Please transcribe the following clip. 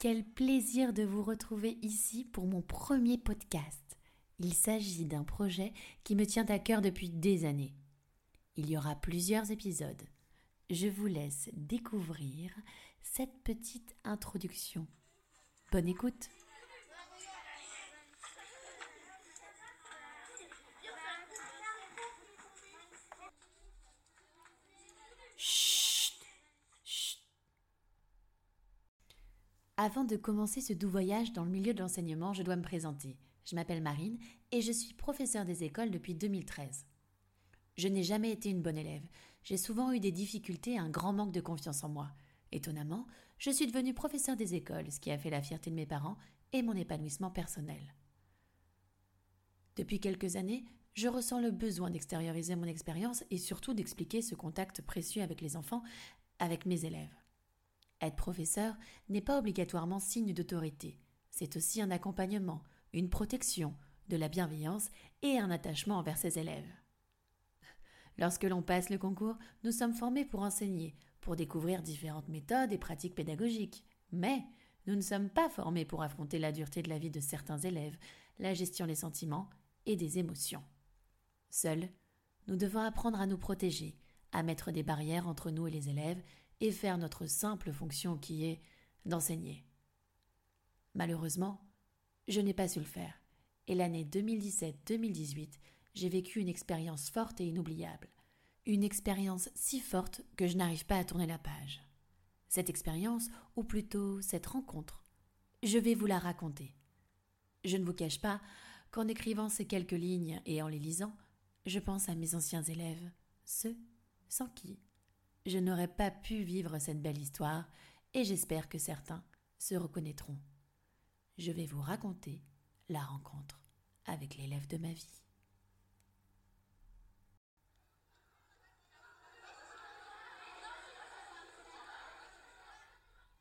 Quel plaisir de vous retrouver ici pour mon premier podcast. Il s'agit d'un projet qui me tient à cœur depuis des années. Il y aura plusieurs épisodes. Je vous laisse découvrir cette petite introduction. Bonne écoute Avant de commencer ce doux voyage dans le milieu de l'enseignement, je dois me présenter. Je m'appelle Marine et je suis professeure des écoles depuis 2013. Je n'ai jamais été une bonne élève. J'ai souvent eu des difficultés et un grand manque de confiance en moi. Étonnamment, je suis devenue professeure des écoles, ce qui a fait la fierté de mes parents et mon épanouissement personnel. Depuis quelques années, je ressens le besoin d'extérioriser mon expérience et surtout d'expliquer ce contact précieux avec les enfants, avec mes élèves. Être professeur n'est pas obligatoirement signe d'autorité. C'est aussi un accompagnement, une protection, de la bienveillance et un attachement envers ses élèves. Lorsque l'on passe le concours, nous sommes formés pour enseigner, pour découvrir différentes méthodes et pratiques pédagogiques. Mais nous ne sommes pas formés pour affronter la dureté de la vie de certains élèves, la gestion des sentiments et des émotions. Seuls, nous devons apprendre à nous protéger, à mettre des barrières entre nous et les élèves et faire notre simple fonction qui est d'enseigner. Malheureusement, je n'ai pas su le faire, et l'année 2017-2018, j'ai vécu une expérience forte et inoubliable. Une expérience si forte que je n'arrive pas à tourner la page. Cette expérience, ou plutôt cette rencontre, je vais vous la raconter. Je ne vous cache pas qu'en écrivant ces quelques lignes et en les lisant, je pense à mes anciens élèves, ceux sans qui je n'aurais pas pu vivre cette belle histoire et j'espère que certains se reconnaîtront. Je vais vous raconter la rencontre avec l'élève de ma vie.